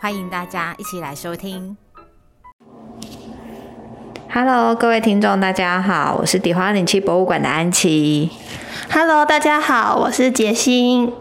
欢迎大家一起来收听。Hello，各位听众，大家好，我是迪花岭区博物馆的安琪。Hello，大家好，我是杰心。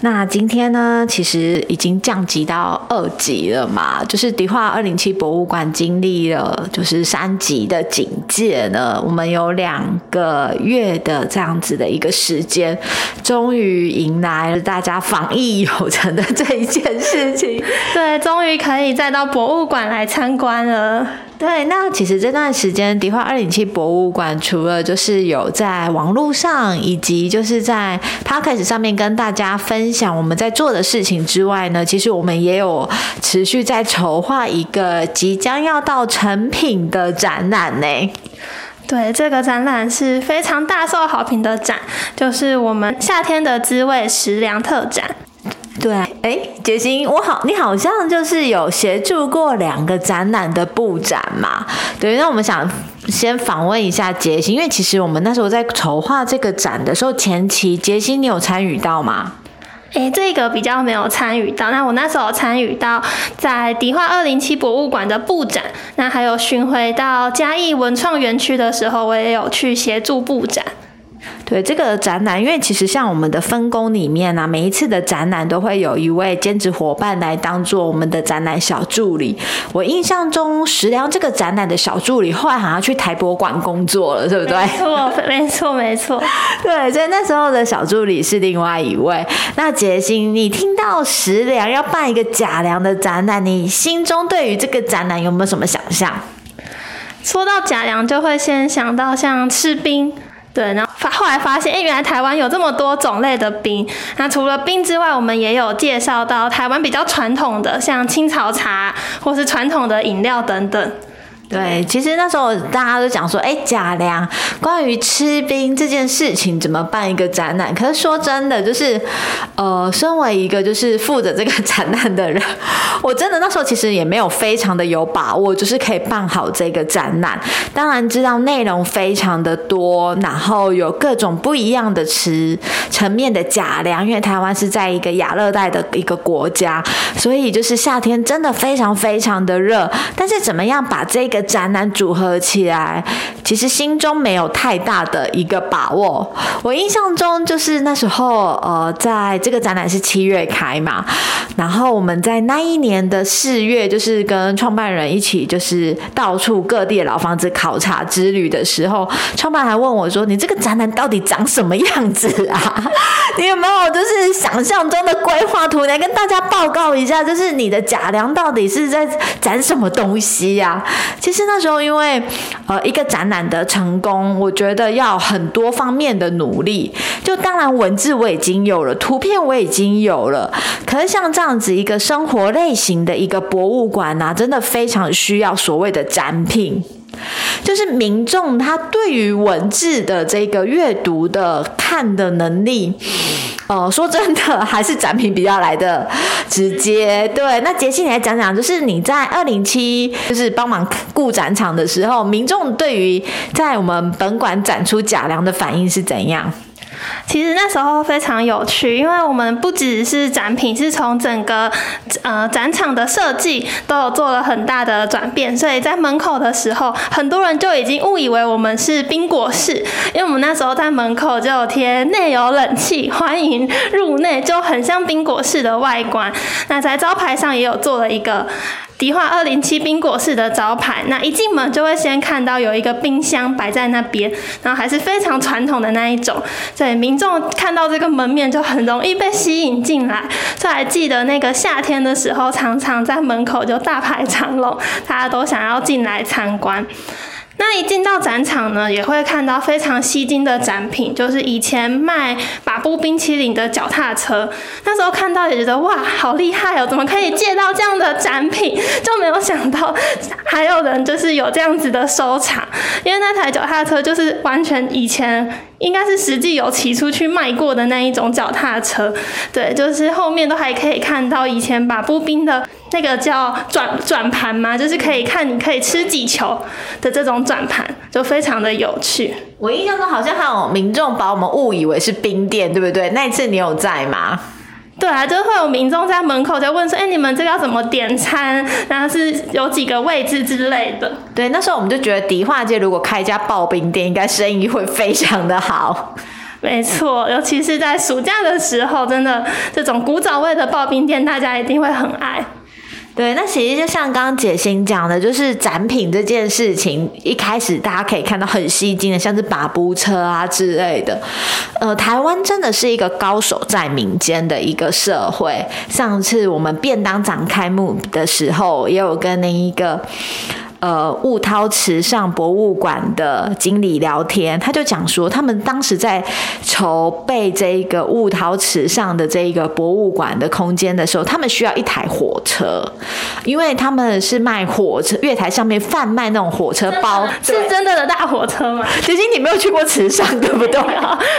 那今天呢，其实已经降级到二级了嘛，就是迪化二零七博物馆经历了就是三级的警戒呢，我们有两个月的这样子的一个时间，终于迎来了大家防疫有成的这一件事情，对，终于可以再到博物馆来参观了。对，那其实这段时间，迪化二零七博物馆除了就是有在网络上，以及就是在 podcast 上面跟大家分享我们在做的事情之外呢，其实我们也有持续在筹划一个即将要到成品的展览呢。对，这个展览是非常大受好评的展，就是我们夏天的滋味食粮特展。对，哎，杰心，我好，你好像就是有协助过两个展览的布展嘛？对，那我们想先访问一下杰心，因为其实我们那时候在筹划这个展的时候，前期杰心你有参与到吗？哎，这个比较没有参与到。那我那时候参与到在迪化二零七博物馆的布展，那还有巡回到嘉义文创园区的时候，我也有去协助布展。对这个展览，因为其实像我们的分工里面啊，每一次的展览都会有一位兼职伙伴来当做我们的展览小助理。我印象中，石良这个展览的小助理后来好像去台博馆工作了，对不对？没错，没错，没错。对，所以那时候的小助理是另外一位。那杰心，你听到石良要办一个假粮的展览，你心中对于这个展览有没有什么想象？说到假粮，就会先想到像吃冰。对，然后发后来发现，哎，原来台湾有这么多种类的冰。那除了冰之外，我们也有介绍到台湾比较传统的，像清草茶或是传统的饮料等等。对，其实那时候大家都讲说，哎，贾良关于吃冰这件事情怎么办一个展览？可是说真的，就是呃，身为一个就是负责这个展览的人，我真的那时候其实也没有非常的有把握，就是可以办好这个展览。当然知道内容非常的多，然后有各种不一样的吃层面的贾良，因为台湾是在一个亚热带的一个国家，所以就是夏天真的非常非常的热。但是怎么样把这个展览组合起来，其实心中没有太大的一个把握。我印象中就是那时候，呃，在这个展览是七月开嘛，然后我们在那一年的四月，就是跟创办人一起，就是到处各地的老房子考察之旅的时候，创办还问我说：“你这个展览到底长什么样子啊？你有没有就是想象中的规划图来跟大家报告一下？就是你的假梁到底是在展什么东西呀？”其实那时候，因为呃一个展览的成功，我觉得要很多方面的努力。就当然文字我已经有了，图片我已经有了，可是像这样子一个生活类型的一个博物馆呐，真的非常需要所谓的展品。就是民众他对于文字的这个阅读的看的能力，呃，说真的还是展品比较来的直接。对，那杰西你来讲讲，就是你在二零七就是帮忙顾展场的时候，民众对于在我们本馆展出假粮的反应是怎样？其实那时候非常有趣，因为我们不只是展品，是从整个呃展场的设计都有做了很大的转变，所以在门口的时候，很多人就已经误以为我们是冰果室，因为我们那时候在门口就有贴内有冷气，欢迎入内，就很像冰果室的外观。那在招牌上也有做了一个。迪化二零七冰果室的招牌，那一进门就会先看到有一个冰箱摆在那边，然后还是非常传统的那一种，所以民众看到这个门面就很容易被吸引进来。所以还记得那个夏天的时候，常常在门口就大排长龙，大家都想要进来参观。那一进到展场呢，也会看到非常吸睛的展品，就是以前卖把布冰淇淋的脚踏车。那时候看到也觉得哇，好厉害哦，怎么可以借到这样的展品？就没有想到还有人就是有这样子的收藏，因为那台脚踏车就是完全以前。应该是实际有骑出去卖过的那一种脚踏车，对，就是后面都还可以看到以前把步冰的那个叫转转盘吗，就是可以看你可以吃几球的这种转盘，就非常的有趣。我印象中好像还有民众把我们误以为是冰店，对不对？那一次你有在吗？对啊，就会有民众在门口在问说：“哎，你们这个要怎么点餐？然后是有几个位置之类的。”对，那时候我们就觉得迪化街如果开一家刨冰店，应该生意会非常的好。没错，尤其是在暑假的时候，真的这种古早味的刨冰店，大家一定会很爱。对，那其实就像刚刚解心讲的，就是展品这件事情，一开始大家可以看到很吸睛的，像是把布车啊之类的。呃，台湾真的是一个高手在民间的一个社会。上次我们便当展开幕的时候，也有跟那一个。呃，雾涛池上博物馆的经理聊天，他就讲说，他们当时在筹备这个雾涛池上的这个博物馆的空间的时候，他们需要一台火车，因为他们是卖火车月台上面贩卖那种火车包，是真的的大火车吗？其实你没有去过池上，对不对？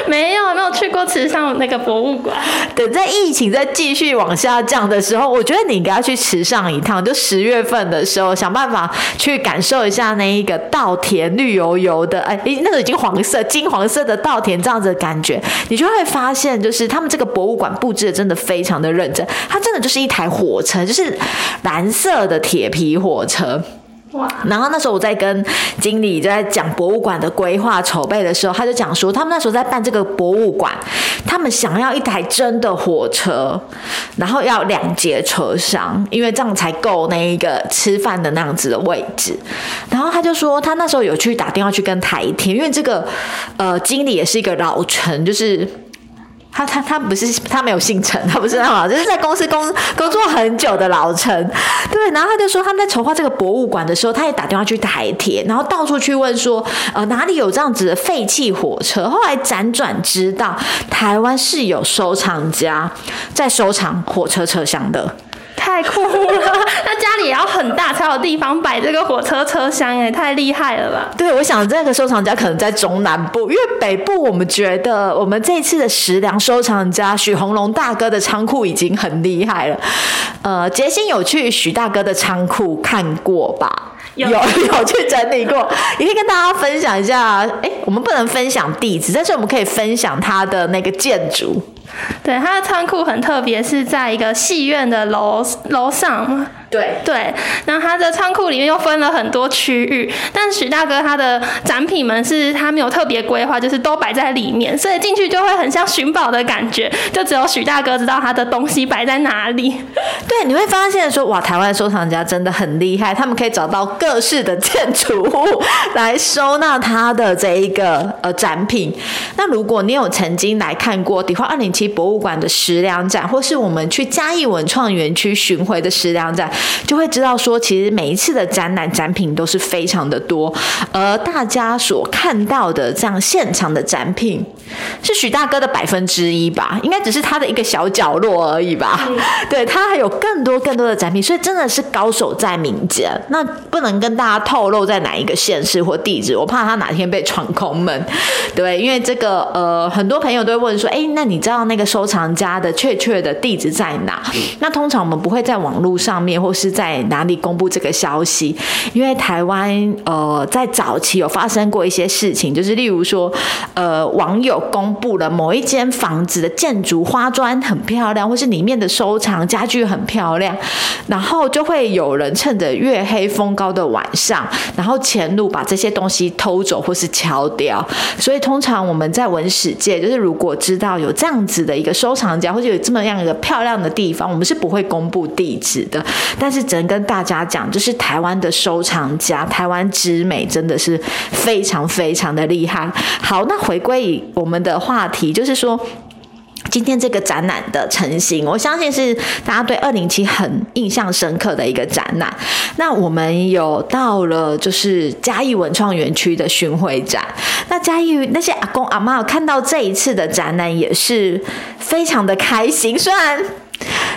没有，没有去过池上那个博物馆。等在疫情再继续往下降的时候，我觉得你应该要去池上一趟，就十月份的时候，想办法。去感受一下那一个稻田绿油油的，哎，那个已经黄色、金黄色的稻田这样子的感觉，你就会发现，就是他们这个博物馆布置的真的非常的认真，它真的就是一台火车，就是蓝色的铁皮火车。然后那时候我在跟经理在讲博物馆的规划筹备的时候，他就讲说，他们那时候在办这个博物馆，他们想要一台真的火车，然后要两节车厢，因为这样才够那一个吃饭的那样子的位置。然后他就说，他那时候有去打电话去跟台铁，因为这个呃经理也是一个老臣，就是。他他他不是他没有姓陈，他不是那种，就是在公司工工作很久的老陈。对，然后他就说他们在筹划这个博物馆的时候，他也打电话去台铁，然后到处去问说，呃，哪里有这样子的废弃火车？后来辗转知道，台湾是有收藏家在收藏火车车厢的。太酷了！那家里也要很大才有地方摆这个火车车厢，哎，太厉害了吧？对，我想这个收藏家可能在中南部，因为北部我们觉得我们这次的食粮收藏家许红龙大哥的仓库已经很厉害了。呃，杰心有去许大哥的仓库看过吧？有 有去整理过，也可以跟大家分享一下。哎，我们不能分享地址，但是我们可以分享它的那个建筑。对，它的仓库很特别，是在一个戏院的楼楼上。对对，然后它的仓库里面又分了很多区域，但许大哥他的展品们是他没有特别规划，就是都摆在里面，所以进去就会很像寻宝的感觉，就只有许大哥知道他的东西摆在哪里。对，你会发现说哇，台湾收藏家真的很厉害，他们可以找到各式的建筑物来收纳他的这一个呃展品。那如果你有曾经来看过迪化二零七博物馆的食粮展，或是我们去嘉义文创园区巡回的食粮展。就会知道说，其实每一次的展览展品都是非常的多，而大家所看到的这样现场的展品，是许大哥的百分之一吧，应该只是他的一个小角落而已吧。对他还有更多更多的展品，所以真的是高手在民间。那不能跟大家透露在哪一个县市或地址，我怕他哪天被闯空门。对，因为这个呃，很多朋友都会问说，哎，那你知道那个收藏家的确确的地址在哪？那通常我们不会在网络上面或是在哪里公布这个消息？因为台湾呃，在早期有发生过一些事情，就是例如说，呃，网友公布了某一间房子的建筑花砖很漂亮，或是里面的收藏家具很漂亮，然后就会有人趁着月黑风高的晚上，然后潜入把这些东西偷走或是敲掉。所以通常我们在文史界，就是如果知道有这样子的一个收藏家，或者有这么样一个漂亮的地方，我们是不会公布地址的。但是只能跟大家讲，就是台湾的收藏家，台湾之美真的是非常非常的厉害。好，那回归我们的话题，就是说。今天这个展览的成型，我相信是大家对二零七很印象深刻的一个展览。那我们有到了就是嘉义文创园区的巡回展，那嘉义那些阿公阿妈看到这一次的展览也是非常的开心，虽然。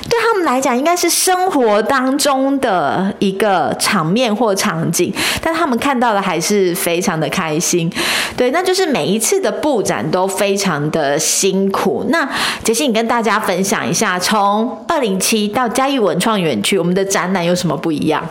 对他们来讲，应该是生活当中的一个场面或场景，但他们看到的还是非常的开心。对，那就是每一次的布展都非常的辛苦。那杰西，你跟大家分享一下，从二零七到嘉义文创园区，我们的展览有什么不一样？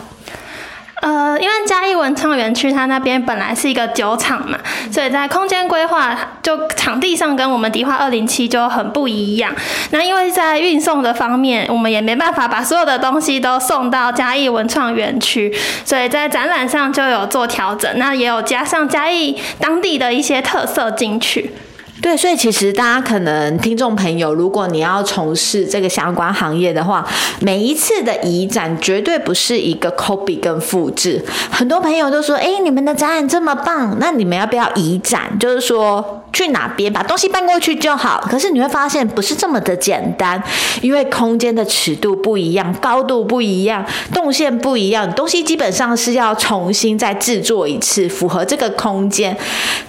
呃，因为嘉义文创园区它那边本来是一个酒厂嘛，所以在空间规划就场地上跟我们迪化二零七就很不一样。那因为在运送的方面，我们也没办法把所有的东西都送到嘉义文创园区，所以在展览上就有做调整，那也有加上嘉义当地的一些特色进去。对，所以其实大家可能听众朋友，如果你要从事这个相关行业的话，每一次的移展绝对不是一个 copy 跟复制。很多朋友都说：“哎，你们的展览这么棒，那你们要不要移展？就是说去哪边把东西搬过去就好。”可是你会发现不是这么的简单，因为空间的尺度不一样，高度不一样，动线不一样，东西基本上是要重新再制作一次，符合这个空间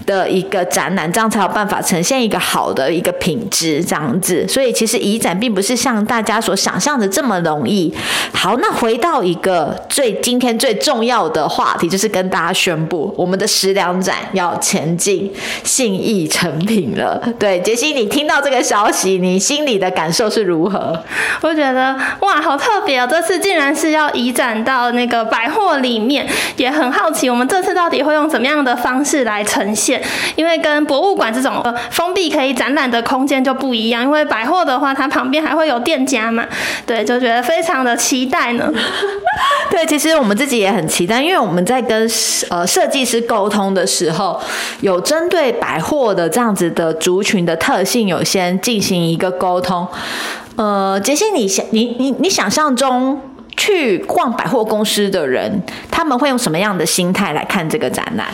的一个展览，这样才有办法。呈现一个好的一个品质这样子，所以其实移展并不是像大家所想象的这么容易。好，那回到一个最今天最重要的话题，就是跟大家宣布我们的食粮展要前进信义成品了。对，杰西，你听到这个消息，你心里的感受是如何？我觉得哇，好特别哦！这次竟然是要移展到那个百货里面，也很好奇我们这次到底会用怎么样的方式来呈现，因为跟博物馆这种。封闭可以展览的空间就不一样，因为百货的话，它旁边还会有店家嘛，对，就觉得非常的期待呢。对，其实我们自己也很期待，因为我们在跟呃设计师沟通的时候，有针对百货的这样子的族群的特性，有先进行一个沟通。呃，杰西，你想你你你想象中去逛百货公司的人，他们会用什么样的心态来看这个展览？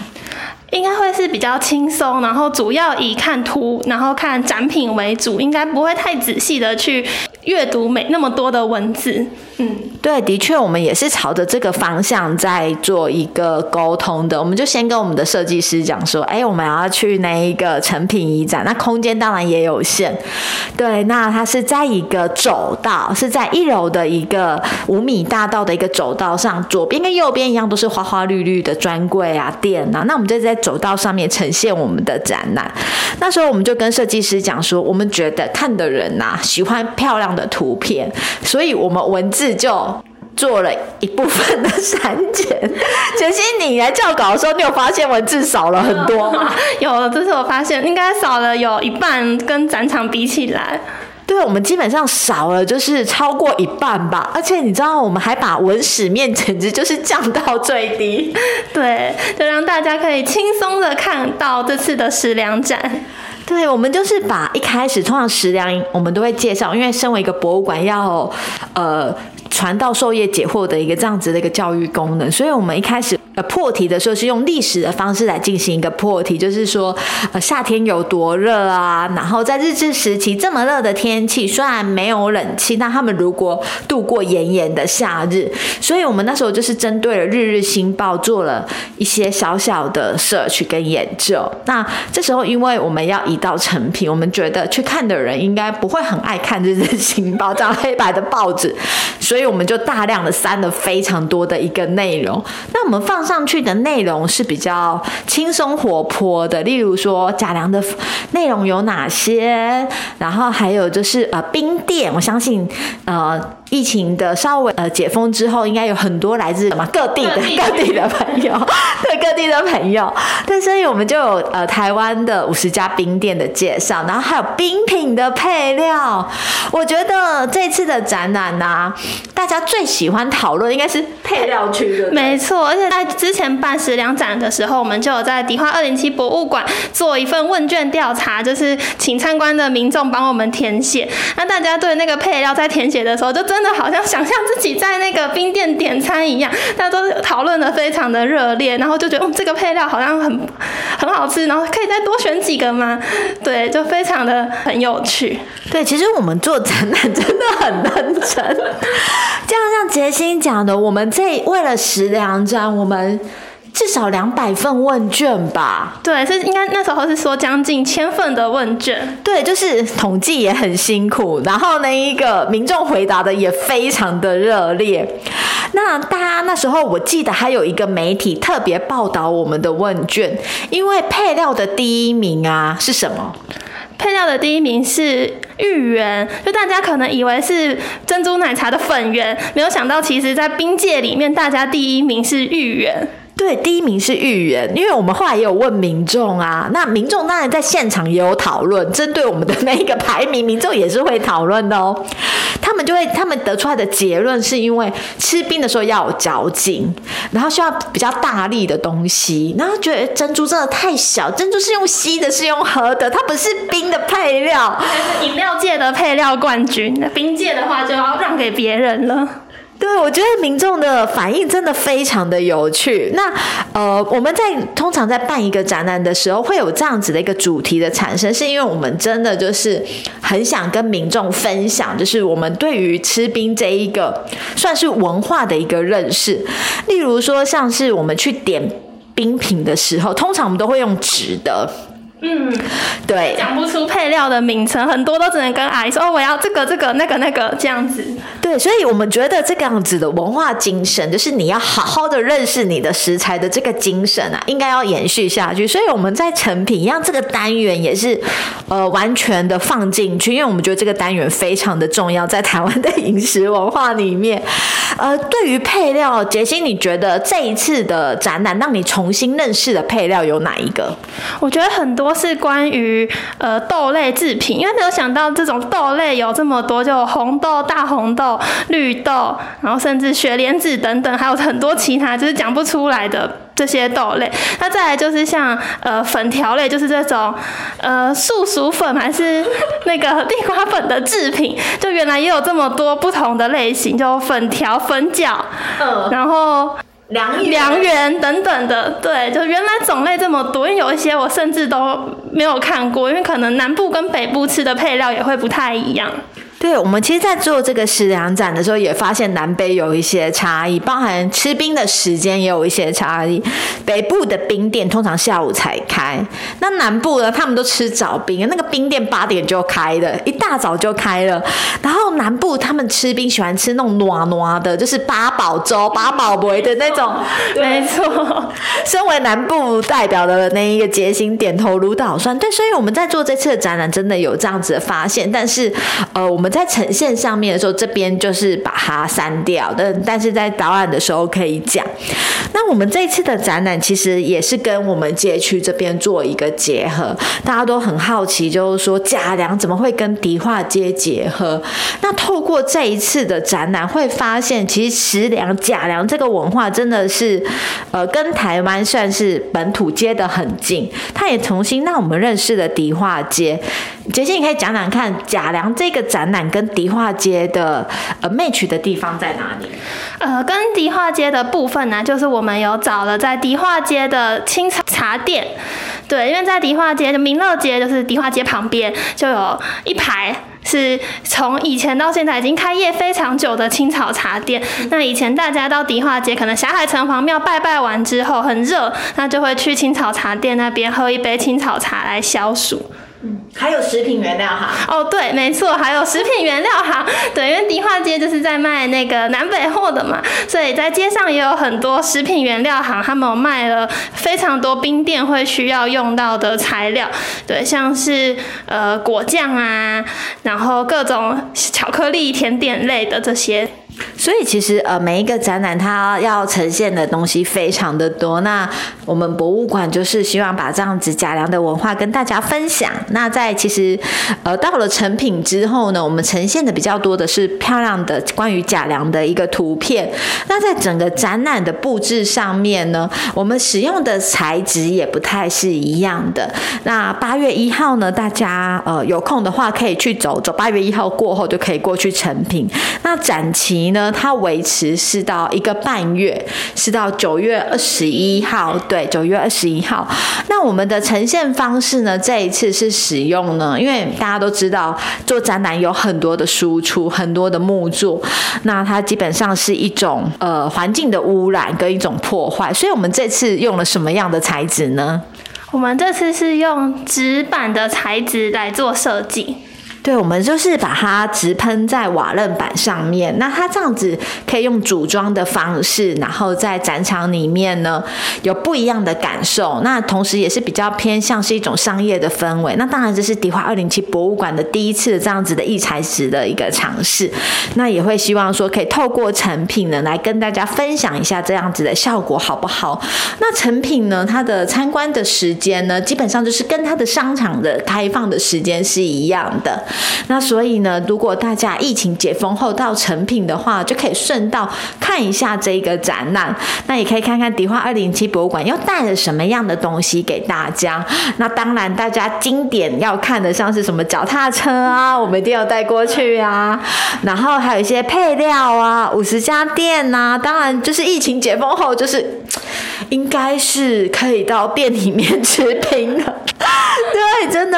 应该会是比较轻松，然后主要以看图，然后看展品为主，应该不会太仔细的去阅读每那么多的文字。嗯，对，的确，我们也是朝着这个方向在做一个沟通的。我们就先跟我们的设计师讲说，哎，我们要去那一个成品一展，那空间当然也有限。对，那它是在一个走道，是在一楼的一个五米大道的一个走道上，左边跟右边一样都是花花绿绿的专柜啊店啊。那我们就在走道上面呈现我们的展览。那时候我们就跟设计师讲说，我们觉得看的人呐喜欢漂亮的图片，所以我们文字。就做了一部分的删减。杰西，你来校稿的时候，你有发现文字少了很多吗？有，这是我发现，应该少了有一半，跟展场比起来，对我们基本上少了就是超过一半吧。而且你知道，我们还把文史面简直就是降到最低，对，就让大家可以轻松的看到这次的食粮展。对，我们就是把一开始通常食粮，我们都会介绍，因为身为一个博物馆，要呃传道授业解惑的一个这样子的一个教育功能，所以我们一开始。呃，破题的时候是用历史的方式来进行一个破题，就是说，呃，夏天有多热啊？然后在日治时期这么热的天气，虽然没有冷气，那他们如果度过炎炎的夏日，所以我们那时候就是针对了《日日新报》做了一些小小的 search 跟研究。那这时候，因为我们要移到成品，我们觉得去看的人应该不会很爱看《日日新报》这样黑白的报纸，所以我们就大量的删了非常多的一个内容。那我们放。上去的内容是比较轻松活泼的，例如说贾良的内容有哪些，然后还有就是呃冰店，我相信呃疫情的稍微呃解封之后，应该有很多来自什么各地的各地的朋友，对各地的朋友，对，所以我们就有呃台湾的五十家冰店的介绍，然后还有冰品的配料，我觉得这次的展览呢，大家最喜欢讨论应该是配料区的。没错，而且在之前办食粮展的时候，我们就有在迪化二零七博物馆做一份问卷调查，就是请参观的民众帮我们填写。那大家对那个配料在填写的时候，就真的好像想象自己在那个冰店点餐一样，大家都讨论的非常的热烈，然后就觉得，嗯，这个配料好像很很好吃，然后可以再多选几个吗？对，就非常的很有趣。对，其实我们做展览真的很认真。就像杰心讲的，我们这为了食粮展，我们。至少两百份问卷吧？对，是应该那时候是说将近千份的问卷。对，就是统计也很辛苦，然后那，一个民众回答的也非常的热烈。那大家那时候我记得还有一个媒体特别报道我们的问卷，因为配料的第一名啊是什么？配料的第一名是芋圆，就大家可能以为是珍珠奶茶的粉圆，没有想到其实在冰界里面，大家第一名是芋圆。对，第一名是芋圆，因为我们后来也有问民众啊，那民众当然在现场也有讨论，针对我们的那一个排名，民众也是会讨论的哦。就会，他们得出来的结论是因为吃冰的时候要有嚼劲，然后需要比较大力的东西，然后觉得珍珠真的太小，珍珠是用吸的，是用喝的，它不是冰的配料，饮料界的配料冠军，冰界的话就要让给别人了。对，我觉得民众的反应真的非常的有趣。那呃，我们在通常在办一个展览的时候，会有这样子的一个主题的产生，是因为我们真的就是很想跟民众分享，就是我们对于吃冰这一个算是文化的一个认识。例如说，像是我们去点冰品的时候，通常我们都会用纸的。嗯，对，讲不出配料的名称，很多都只能跟阿姨说哦，我要这个这个那个那个这样子。对，所以我们觉得这个样子的文化精神，就是你要好好的认识你的食材的这个精神啊，应该要延续下去。所以我们在成品一样这个单元也是呃完全的放进去，因为我们觉得这个单元非常的重要，在台湾的饮食文化里面。呃，对于配料，杰西，你觉得这一次的展览让你重新认识的配料有哪一个？我觉得很多。都是关于呃豆类制品，因为没有想到这种豆类有这么多，就红豆、大红豆、绿豆，然后甚至雪莲子等等，还有很多其他就是讲不出来的这些豆类。那再来就是像呃粉条类，就是这种呃素薯粉还是那个地瓜粉的制品，就原来也有这么多不同的类型，就粉条、粉饺，嗯，然后。良良缘等等的，对，就原来种类这么多，因为有一些我甚至都没有看过，因为可能南部跟北部吃的配料也会不太一样。对，我们其实，在做这个食粮展的时候，也发现南北有一些差异，包含吃冰的时间也有一些差异。北部的冰店通常下午才开，那南部呢，他们都吃早冰，那个冰店八点就开的，一大早就开了。然后南部他们吃冰喜欢吃那种暖暖的，就是八宝粥、八宝杯的那种。没错，身为南部代表的那一个杰心点头如捣蒜。对，所以我们在做这次的展览，真的有这样子的发现。但是，呃，我们。在呈现上面的时候，这边就是把它删掉的，但是在导览的时候可以讲。那我们这次的展览其实也是跟我们街区这边做一个结合，大家都很好奇，就是说贾良怎么会跟迪化街结合？那透过这一次的展览，会发现其实石梁贾良这个文化真的是，呃，跟台湾算是本土接得很近。他也重新让我们认识了迪化街。杰西，你可以讲讲看贾良这个展览跟迪化街的呃 match 的地方在哪里？呃，跟迪化街的部分呢，就是我们有找了在迪化街的青草茶店，对，因为在迪化街的民乐街就是迪化街旁边就有一排是从以前到现在已经开业非常久的青草茶店。那以前大家到迪化街可能霞海城隍庙拜拜完之后很热，那就会去青草茶店那边喝一杯青草茶来消暑。还有食品原料行哦，对，没错，还有食品原料行，对，因为迪化街就是在卖那个南北货的嘛，所以在街上也有很多食品原料行，他们有卖了非常多冰店会需要用到的材料，对，像是呃果酱啊，然后各种巧克力甜点类的这些。所以其实呃每一个展览它要呈现的东西非常的多。那我们博物馆就是希望把这样子贾良的文化跟大家分享。那在其实呃到了成品之后呢，我们呈现的比较多的是漂亮的关于贾良的一个图片。那在整个展览的布置上面呢，我们使用的材质也不太是一样的。那八月一号呢，大家呃有空的话可以去走走。八月一号过后就可以过去成品。那展期呢，它维持是到一个半月，是到九月二十一号。对，九月二十一号。那我们的呈现方式呢，这一次是使用呢，因为大家都知道做展览有很多的输出，很多的木作，那它基本上是一种呃环境的污染跟一种破坏，所以我们这次用了什么样的材质呢？我们这次是用纸板的材质来做设计。对，我们就是把它直喷在瓦楞板上面。那它这样子可以用组装的方式，然后在展场里面呢有不一样的感受。那同时也是比较偏向是一种商业的氛围。那当然这是迪化二零七博物馆的第一次这样子的异材质的一个尝试。那也会希望说可以透过成品呢来跟大家分享一下这样子的效果好不好？那成品呢，它的参观的时间呢，基本上就是跟它的商场的开放的时间是一样的。那所以呢，如果大家疫情解封后到成品的话，就可以顺道看一下这个展览。那也可以看看迪化二零七博物馆又带了什么样的东西给大家。那当然，大家经典要看的像是什么脚踏车啊，我们一定要带过去啊。然后还有一些配料啊，五十家店呐。当然，就是疫情解封后，就是应该是可以到店里面吃冰了。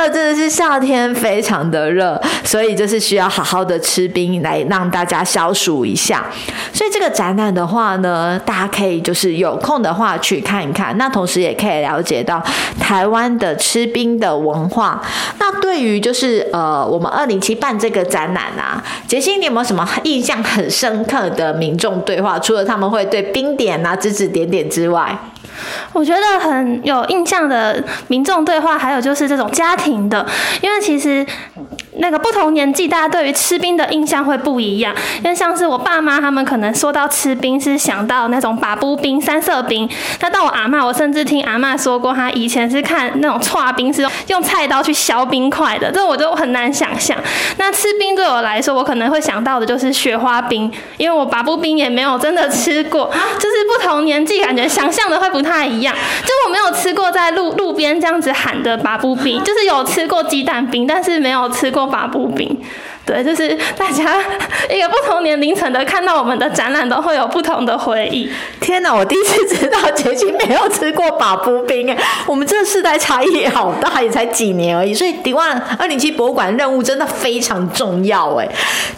真的是夏天非常的热，所以就是需要好好的吃冰来让大家消暑一下。所以这个展览的话呢，大家可以就是有空的话去看一看，那同时也可以了解到台湾的吃冰的文化。那对于就是呃，我们二零七办这个展览啊，杰西，你有没有什么印象很深刻的民众对话？除了他们会对冰点啊指指点点之外？我觉得很有印象的民众对话，还有就是这种家庭的，因为其实。那个不同年纪，大家对于吃冰的印象会不一样。因为像是我爸妈他们可能说到吃冰是想到那种把布冰、三色冰。那到我阿妈，我甚至听阿妈说过，她以前是看那种搓冰是用菜刀去削冰块的，这我就很难想象。那吃冰对我来说，我可能会想到的就是雪花冰，因为我把布冰也没有真的吃过。就是不同年纪，感觉想象的会不太一样。就我没有吃过在路路边这样子喊的把布冰，就是有吃过鸡蛋冰，但是没有吃过。发布饼，对，就是大家一个不同年龄层的看到我们的展览，都会有不同的回忆。天哪，我第一次知道杰西没有吃过把布冰哎，我们这个世代差异好大，也才几年而已。所以迪万二零七博物馆任务真的非常重要哎。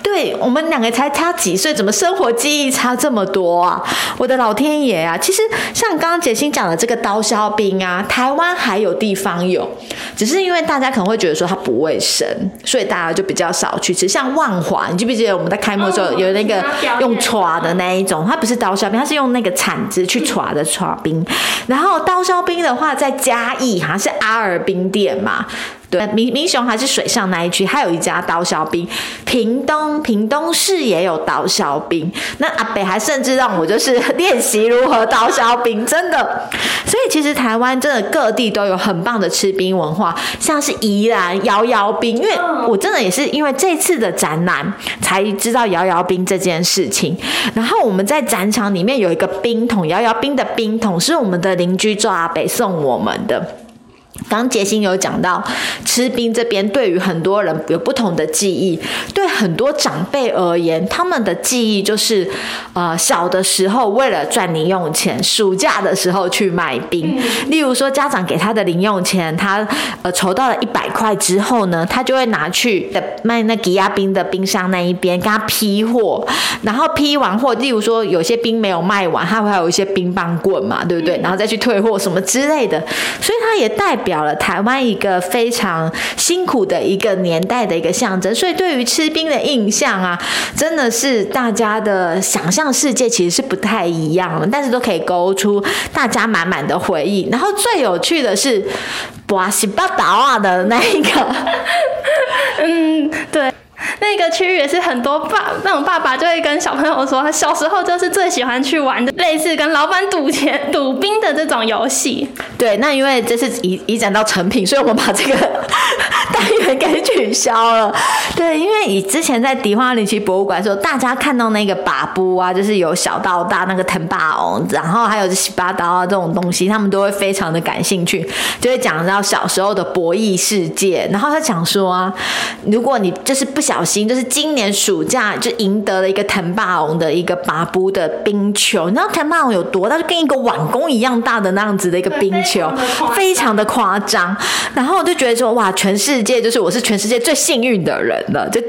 对我们两个才差几岁，怎么生活记忆差这么多啊？我的老天爷啊！其实像刚刚杰西讲的这个刀削冰啊，台湾还有地方有，只是因为大家可能会觉得说它不卫生，所以大家就比较少去。像万华，你记不记得我们在开幕的时候有那个用刷的那一种？它不是刀削冰，它是用那个铲子去刷的刷冰。然后刀削冰的话，在嘉义好像是阿尔冰店嘛。对，明明雄还是水上那一区，还有一家刀削冰。屏东屏东市也有刀削冰。那阿北还甚至让我就是 练习如何刀削冰，真的。所以其实台湾真的各地都有很棒的吃冰文化，像是宜兰摇摇冰。因为我真的也是因为这次的展览才知道摇摇冰这件事情。然后我们在展场里面有一个冰桶，摇摇冰的冰桶是我们的邻居周阿北送我们的。刚杰星有讲到吃冰这边，对于很多人有不同的记忆。对很多长辈而言，他们的记忆就是，呃，小的时候为了赚零用钱，暑假的时候去买冰。例如说，家长给他的零用钱，他呃筹到了一百块之后呢，他就会拿去的卖那吉亚冰的冰箱那一边，跟他批货。然后批完货，例如说有些冰没有卖完，他会有一些冰棒棍嘛，对不对？然后再去退货什么之类的。所以他也代表。表了台湾一个非常辛苦的一个年代的一个象征，所以对于吃冰的印象啊，真的是大家的想象世界其实是不太一样的，但是都可以勾出大家满满的回忆。然后最有趣的是，巴西巴达瓦的那一个，嗯，对。那个区域也是很多爸那种爸爸就会跟小朋友说，他小时候就是最喜欢去玩的类似跟老板赌钱、赌兵的这种游戏。对，那因为这是移移展到成品，所以我们把这个单元给取消了。对，因为以之前在迪化里奇博物馆的时候，大家看到那个把布啊，就是有小到大那个藤霸王，然后还有这洗八刀啊这种东西，他们都会非常的感兴趣，就会讲到小时候的博弈世界。然后他讲说啊，如果你就是不小心，就是今年暑假就赢得了一个藤霸王的一个拔布的冰球，你知道藤霸王有多大？就跟一个碗弓一样大的那样子的一个冰球，非常的夸张。然后我就觉得说，哇，全世界就是我是全世界最幸运的人了，就。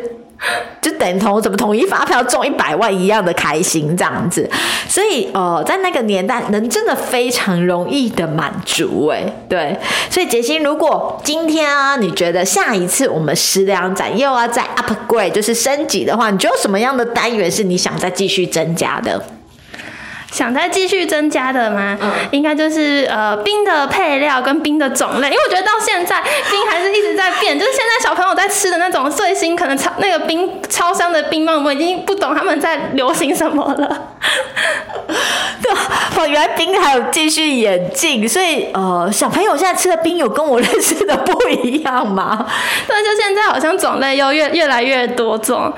就等同怎么统一发票中一百万一样的开心这样子，所以呃，在那个年代，能真的非常容易的满足哎，对，所以杰心，如果今天啊，你觉得下一次我们食粮展又要再 upgrade，就是升级的话，你觉得什么样的单元是你想再继续增加的？想再继续增加的吗？嗯，应该就是呃冰的配料跟冰的种类，因为我觉得到现在冰还是一直在变，就是现在小朋友在吃的那种最新可能超那个冰超商的冰棒，我已经不懂他们在流行什么了。对，哦，原来冰还有继续演进，所以呃小朋友现在吃的冰有跟我认识的不一样吗？对，就现在好像种类又越越来越多种。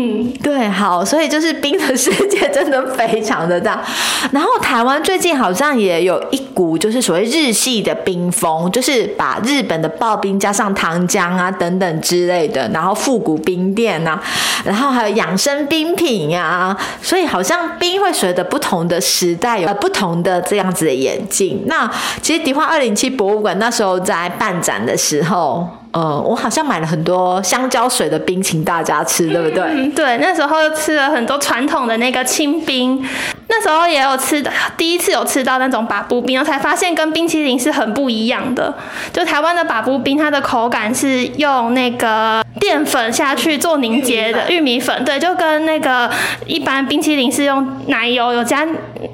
嗯，对，好，所以就是冰的世界真的非常的大。然后台湾最近好像也有一股就是所谓日系的冰风，就是把日本的刨冰加上糖浆啊等等之类的，然后复古冰店啊，然后还有养生冰品啊，所以好像冰会随着不同的时代有不同的这样子的演进。那其实迪化二零七博物馆那时候在办展的时候。呃，我好像买了很多香蕉水的冰，请大家吃，对不对？嗯对，那时候吃了很多传统的那个清冰，那时候也有吃的，第一次有吃到那种把布冰，然后才发现跟冰淇淋是很不一样的。就台湾的把布冰，它的口感是用那个淀粉下去做凝结的玉米粉，对，就跟那个一般冰淇淋是用奶油有加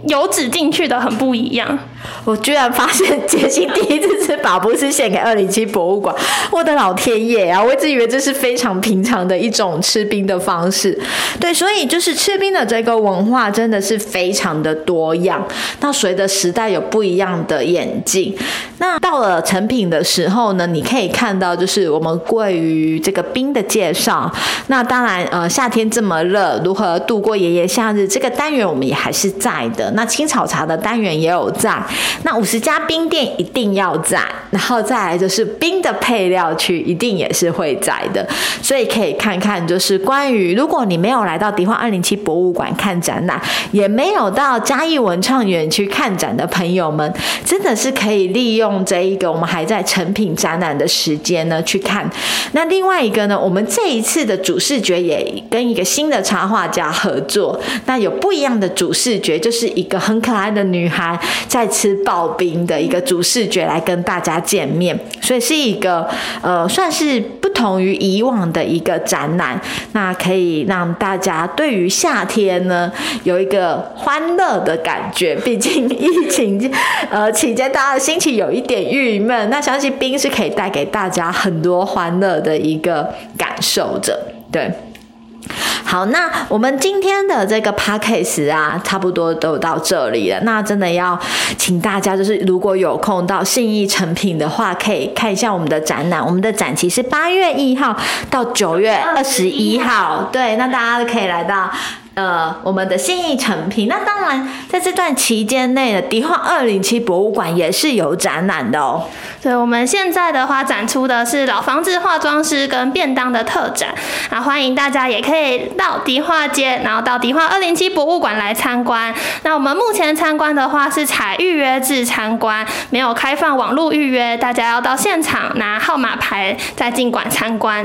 油脂进去的，很不一样。我居然发现杰西第一次吃把布是献给二零七博物馆，我的老天爷啊！我一直以为这是非常平常的一种吃冰的方式。对，所以就是吃冰的这个文化真的是非常的多样。那随着时代有不一样的演进，那到了成品的时候呢，你可以看到就是我们关于这个冰的介绍。那当然，呃，夏天这么热，如何度过炎炎夏日这个单元我们也还是在的。那青草茶的单元也有在。那五十家冰店一定要在，然后再来就是冰的配料去一定也是会在的，所以可以看看就是关于如果你没有来到迪化二零七博物馆看展览，也没有到嘉义文创园区看展的朋友们，真的是可以利用这一个我们还在成品展览的时间呢去看。那另外一个呢，我们这一次的主视觉也跟一个新的插画家合作，那有不一样的主视觉，就是一个很可爱的女孩在吃。刨冰的一个主视觉来跟大家见面，所以是一个呃，算是不同于以往的一个展览。那可以让大家对于夏天呢有一个欢乐的感觉。毕竟疫情 呃期间，大家的心情有一点郁闷，那相信冰是可以带给大家很多欢乐的一个感受着。对。好，那我们今天的这个 podcast 啊，差不多都到这里了。那真的要请大家，就是如果有空到信义成品的话，可以看一下我们的展览。我们的展期是八月一号到九月二十一号。对，那大家可以来到。呃，我们的信义成品，那当然在这段期间内的迪化二零七博物馆也是有展览的哦。对，我们现在的话展出的是老房子化妆师跟便当的特展，那，欢迎大家也可以到迪化街，然后到迪化二零七博物馆来参观。那我们目前参观的话是采预约制参观，没有开放网络预约，大家要到现场拿号码牌再进馆参观。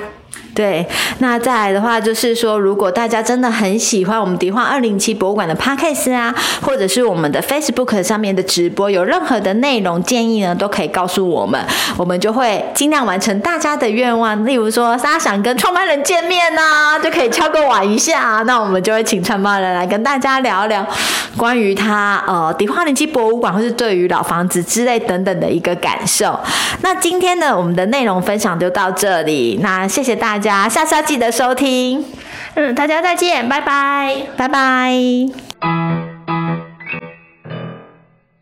对，那再来的话就是说，如果大家真的很喜欢我们迪化二零七博物馆的 podcast 啊，或者是我们的 Facebook 上面的直播，有任何的内容建议呢，都可以告诉我们，我们就会尽量完成大家的愿望。例如说，大家想跟创办人见面呐，就可以敲个碗一下，那我们就会请创办人来跟大家聊聊关于他呃迪化零七博物馆，或是对于老房子之类等等的一个感受。那今天呢，我们的内容分享就到这里，那谢谢大家。家，下次要记得收听。嗯，大家再见，拜拜，拜拜。